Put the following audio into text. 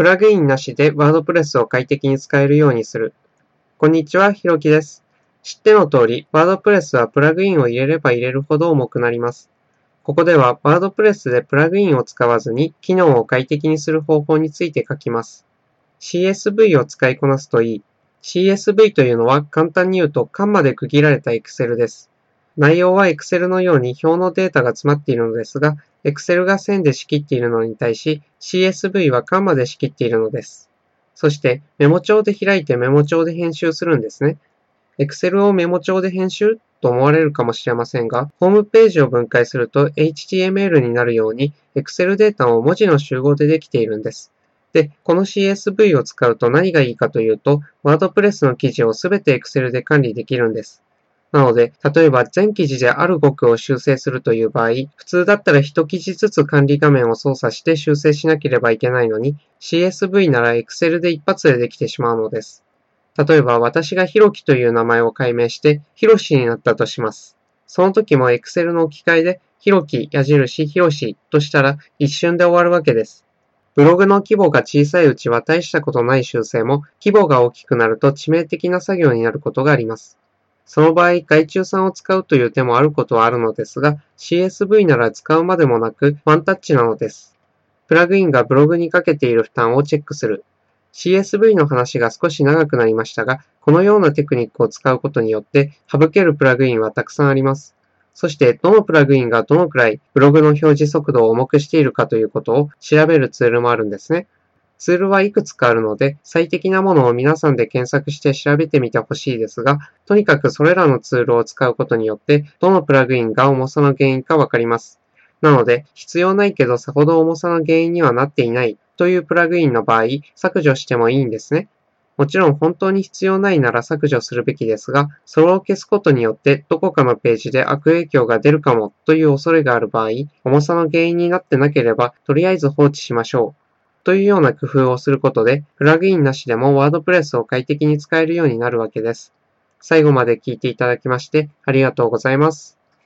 プラグインなしでワードプレスを快適に使えるようにする。こんにちは、ひろきです。知っての通り、ワードプレスはプラグインを入れれば入れるほど重くなります。ここでは、ワードプレスでプラグインを使わずに機能を快適にする方法について書きます。CSV を使いこなすといい。CSV というのは簡単に言うとカンマで区切られた Excel です。内容は Excel のように表のデータが詰まっているのですが、Excel が線で仕切っているのに対し、CSV はカンマで仕切っているのです。そしてメモ帳で開いてメモ帳で編集するんですね。Excel をメモ帳で編集と思われるかもしれませんが、ホームページを分解すると HTML になるように Excel データを文字の集合でできているんです。で、この CSV を使うと何がいいかというと、WordPress の記事をすべて Excel で管理できるんです。なので、例えば全記事である語句を修正するという場合、普通だったら一記事ずつ管理画面を操作して修正しなければいけないのに、CSV なら Excel で一発でできてしまうのです。例えば私がひろきという名前を改名して、ひろしになったとします。その時も Excel の置き換えで、ひろき、矢印、ひろしとしたら一瞬で終わるわけです。ブログの規模が小さいうちは大したことない修正も、規模が大きくなると致命的な作業になることがあります。その場合、外注さんを使うという手もあることはあるのですが、CSV なら使うまでもなく、ワンタッチなのです。プラグインがブログにかけている負担をチェックする。CSV の話が少し長くなりましたが、このようなテクニックを使うことによって、省けるプラグインはたくさんあります。そして、どのプラグインがどのくらいブログの表示速度を重くしているかということを調べるツールもあるんですね。ツールはいくつかあるので、最適なものを皆さんで検索して調べてみてほしいですが、とにかくそれらのツールを使うことによって、どのプラグインが重さの原因かわかります。なので、必要ないけどさほど重さの原因にはなっていないというプラグインの場合、削除してもいいんですね。もちろん本当に必要ないなら削除するべきですが、それを消すことによってどこかのページで悪影響が出るかもという恐れがある場合、重さの原因になってなければ、とりあえず放置しましょう。というような工夫をすることで、プラグインなしでもワードプレスを快適に使えるようになるわけです。最後まで聞いていただきましてありがとうございます。